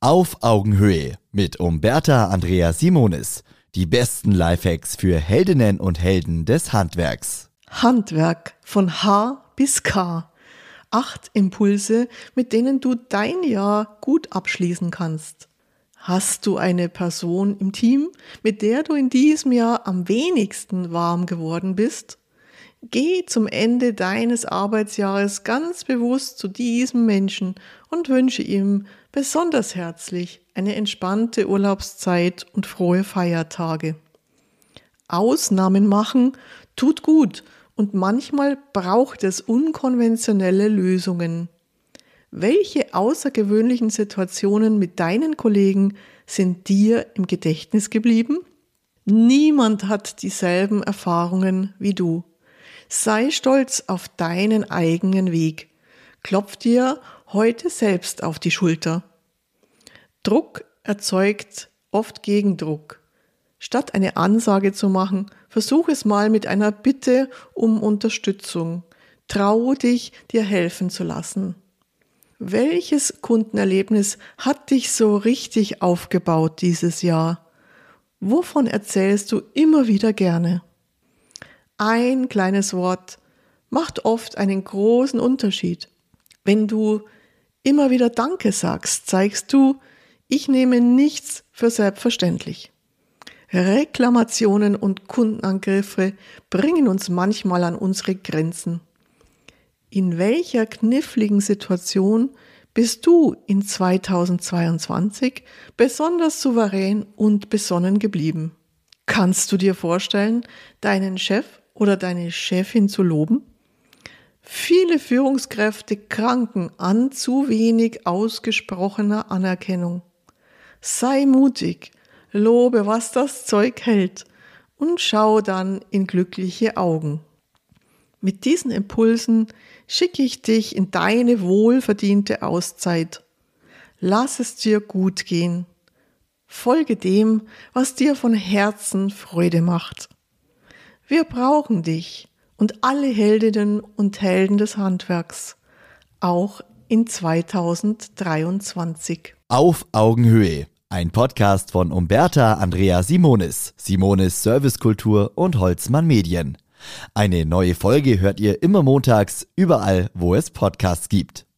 Auf Augenhöhe mit Umberta Andrea Simonis. Die besten Lifehacks für Heldinnen und Helden des Handwerks. Handwerk von H bis K. Acht Impulse, mit denen du dein Jahr gut abschließen kannst. Hast du eine Person im Team, mit der du in diesem Jahr am wenigsten warm geworden bist? Geh zum Ende deines Arbeitsjahres ganz bewusst zu diesem Menschen und wünsche ihm besonders herzlich eine entspannte Urlaubszeit und frohe Feiertage. Ausnahmen machen tut gut und manchmal braucht es unkonventionelle Lösungen. Welche außergewöhnlichen Situationen mit deinen Kollegen sind dir im Gedächtnis geblieben? Niemand hat dieselben Erfahrungen wie du. Sei stolz auf deinen eigenen Weg. Klopf dir heute selbst auf die Schulter. Druck erzeugt oft Gegendruck. Statt eine Ansage zu machen, versuch es mal mit einer Bitte um Unterstützung. Traue dich, dir helfen zu lassen. Welches Kundenerlebnis hat dich so richtig aufgebaut dieses Jahr? Wovon erzählst du immer wieder gerne? Ein kleines Wort macht oft einen großen Unterschied. Wenn du immer wieder Danke sagst, zeigst du, ich nehme nichts für selbstverständlich. Reklamationen und Kundenangriffe bringen uns manchmal an unsere Grenzen. In welcher kniffligen Situation bist du in 2022 besonders souverän und besonnen geblieben? Kannst du dir vorstellen, deinen Chef oder deine Chefin zu loben? Viele Führungskräfte kranken an zu wenig ausgesprochener Anerkennung. Sei mutig, lobe, was das Zeug hält und schau dann in glückliche Augen. Mit diesen Impulsen schicke ich dich in deine wohlverdiente Auszeit. Lass es dir gut gehen. Folge dem, was dir von Herzen Freude macht. Wir brauchen dich und alle Heldinnen und Helden des Handwerks, auch in 2023. Auf Augenhöhe. Ein Podcast von Umberta Andrea Simonis, Simonis Servicekultur und Holzmann Medien. Eine neue Folge hört ihr immer montags, überall, wo es Podcasts gibt.